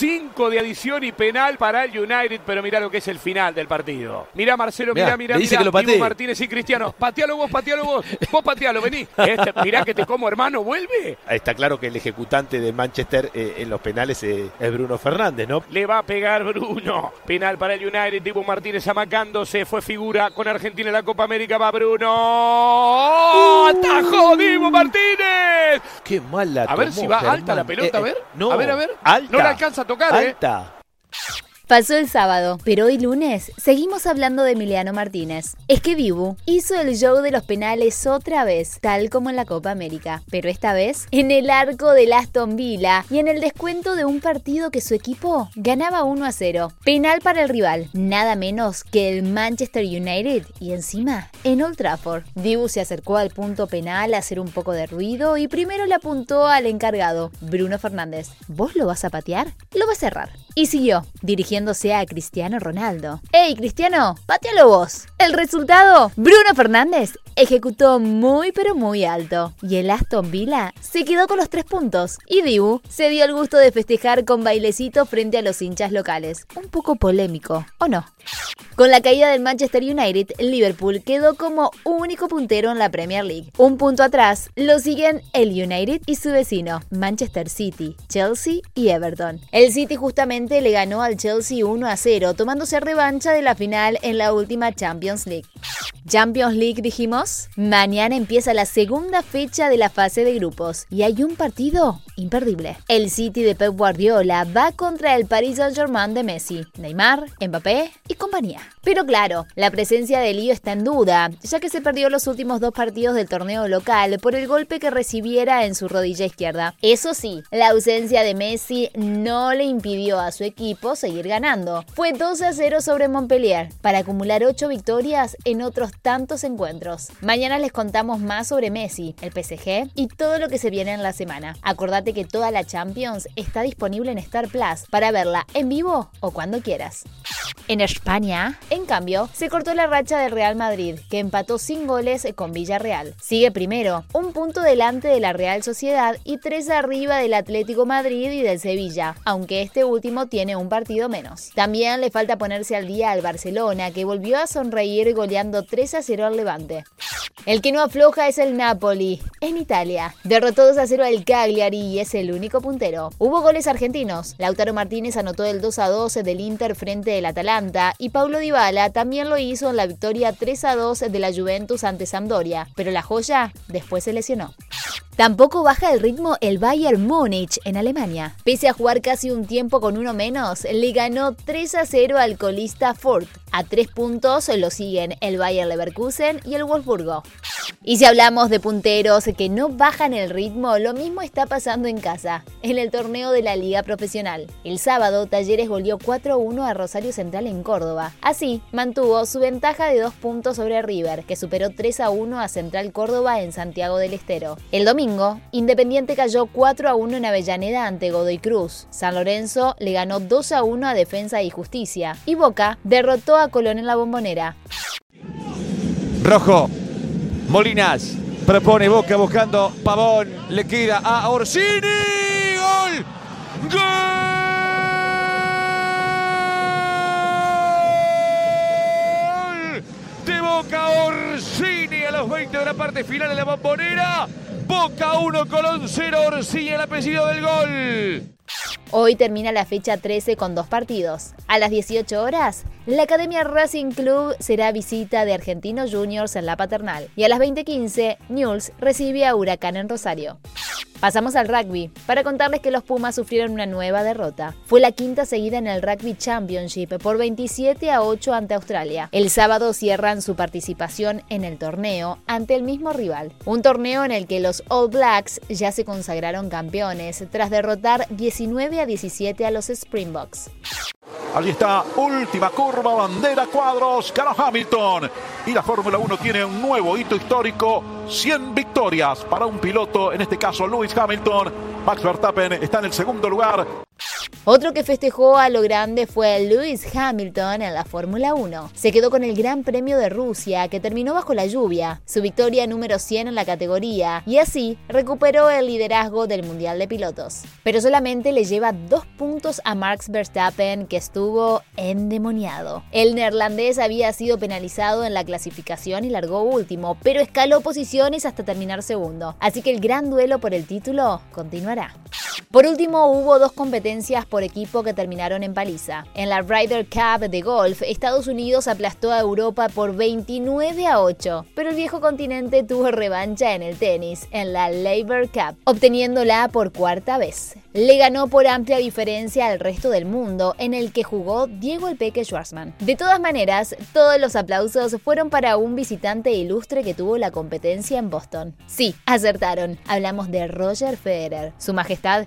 5 de adición y penal para el United. Pero mira lo que es el final del partido. Mira Marcelo, mira, mira, le dice mira. que lo. Dibu Martínez y Cristiano. Patealo vos, patealo vos. Vos patealo, vení. Este, mirá que te como, hermano, vuelve. Está claro que el ejecutante de Manchester eh, en los penales eh, es Bruno Fernández, ¿no? Le va a pegar Bruno. Penal para el United. Dibu Martínez amacándose. Fue figura con Argentina en la Copa América. Va Bruno. ¡Oh! ¡Atajó Dibu Martínez! Qué mal la A ver tomó, si va Germán. alta la pelota, a Eh, ver. no, A ver, a ver. Alta. No la alcanza tocar, ¿eh? Pasó el sábado, pero hoy lunes seguimos hablando de Emiliano Martínez. Es que Dibu hizo el show de los penales otra vez, tal como en la Copa América, pero esta vez en el arco del Aston Villa y en el descuento de un partido que su equipo ganaba 1 a 0. Penal para el rival, nada menos que el Manchester United y encima en Old Trafford. Dibu se acercó al punto penal a hacer un poco de ruido y primero le apuntó al encargado, Bruno Fernández. ¿Vos lo vas a patear? Lo vas a cerrar. Y siguió, dirigiéndose a Cristiano Ronaldo. ¡Ey, Cristiano! ¡Patealo vos! El resultado, Bruno Fernández ejecutó muy pero muy alto. Y el Aston Villa se quedó con los tres puntos. Y Dibu se dio el gusto de festejar con bailecito frente a los hinchas locales. Un poco polémico, ¿o no? Con la caída del Manchester United, Liverpool quedó como único puntero en la Premier League. Un punto atrás lo siguen el United y su vecino, Manchester City, Chelsea y Everton. El City justamente le ganó al Chelsea 1 a 0, tomándose revancha de la final en la última Champions League. Champions League dijimos, mañana empieza la segunda fecha de la fase de grupos y hay un partido imperdible. El City de Pep Guardiola va contra el Paris Saint-Germain de Messi, Neymar, Mbappé y compañía. Pero claro, la presencia de Lío está en duda, ya que se perdió los últimos dos partidos del torneo local por el golpe que recibiera en su rodilla izquierda. Eso sí, la ausencia de Messi no le impidió a su equipo seguir ganando. Fue 2 a 0 sobre Montpellier para acumular 8 victorias otros tantos encuentros. Mañana les contamos más sobre Messi, el PSG y todo lo que se viene en la semana. Acordate que toda la Champions está disponible en Star Plus para verla en vivo o cuando quieras. En España, en cambio, se cortó la racha del Real Madrid, que empató sin goles con Villarreal. Sigue primero, un punto delante de la Real Sociedad y tres arriba del Atlético Madrid y del Sevilla, aunque este último tiene un partido menos. También le falta ponerse al día al Barcelona, que volvió a sonreír goleando 3 a 0 al Levante. El que no afloja es el Napoli, en Italia. Derrotó 2 a 0 al Cagliari y es el único puntero. Hubo goles argentinos. Lautaro Martínez anotó el 2 a 2 del Inter frente del Atalanta y Paulo Dybala también lo hizo en la victoria 3 a 2 de la Juventus ante Sampdoria, pero la joya después se lesionó. Tampoco baja el ritmo el Bayern Múnich en Alemania. Pese a jugar casi un tiempo con uno menos, le ganó 3 a 0 al colista Ford. A tres puntos lo siguen el Bayer Leverkusen y el Wolfsburgo. Y si hablamos de punteros que no bajan el ritmo, lo mismo está pasando en casa, en el torneo de la Liga Profesional. El sábado, Talleres goleó 4-1 a Rosario Central en Córdoba. Así, mantuvo su ventaja de dos puntos sobre River, que superó 3-1 a Central Córdoba en Santiago del Estero. El domingo, Independiente cayó 4-1 en Avellaneda ante Godoy Cruz. San Lorenzo le ganó 2-1 a Defensa y Justicia. Y Boca derrotó a Colón en la Bombonera. Rojo. Molinas propone Boca buscando Pavón. Le queda a Orsini. Gol. Gol. Boca Orsini a los 20 de la parte final de la bombonera. Boca 1, Colón 0. Orsini el apellido del gol. Hoy termina la fecha 13 con dos partidos. A las 18 horas, la Academia Racing Club será visita de Argentinos Juniors en la Paternal. Y a las 20.15, Newell's recibe a Huracán en Rosario. Pasamos al rugby, para contarles que los Pumas sufrieron una nueva derrota. Fue la quinta seguida en el Rugby Championship por 27 a 8 ante Australia. El sábado cierran su participación en el torneo ante el mismo rival. Un torneo en el que los All Blacks ya se consagraron campeones tras derrotar 19 a 17 a los Springboks. Allí está, última curva, bandera, cuadros, ganó Hamilton. Y la Fórmula 1 tiene un nuevo hito histórico, 100 victorias para un piloto, en este caso Lewis Hamilton. Max Verstappen está en el segundo lugar. Otro que festejó a lo grande fue Lewis Hamilton en la Fórmula 1. Se quedó con el Gran Premio de Rusia, que terminó bajo la lluvia, su victoria número 100 en la categoría, y así recuperó el liderazgo del Mundial de Pilotos. Pero solamente le lleva dos puntos a Max Verstappen, que estuvo endemoniado. El neerlandés había sido penalizado en la clasificación y largó último, pero escaló posiciones hasta terminar segundo. Así que el gran duelo por el título continuará. Por último, hubo dos competencias por equipo que terminaron en paliza. En la Ryder Cup de golf, Estados Unidos aplastó a Europa por 29 a 8, pero el viejo continente tuvo revancha en el tenis, en la Labour Cup, obteniéndola por cuarta vez. Le ganó por amplia diferencia al resto del mundo, en el que jugó Diego El Peque Schwarzman. De todas maneras, todos los aplausos fueron para un visitante ilustre que tuvo la competencia en Boston. Sí, acertaron. Hablamos de Roger Federer. Su majestad,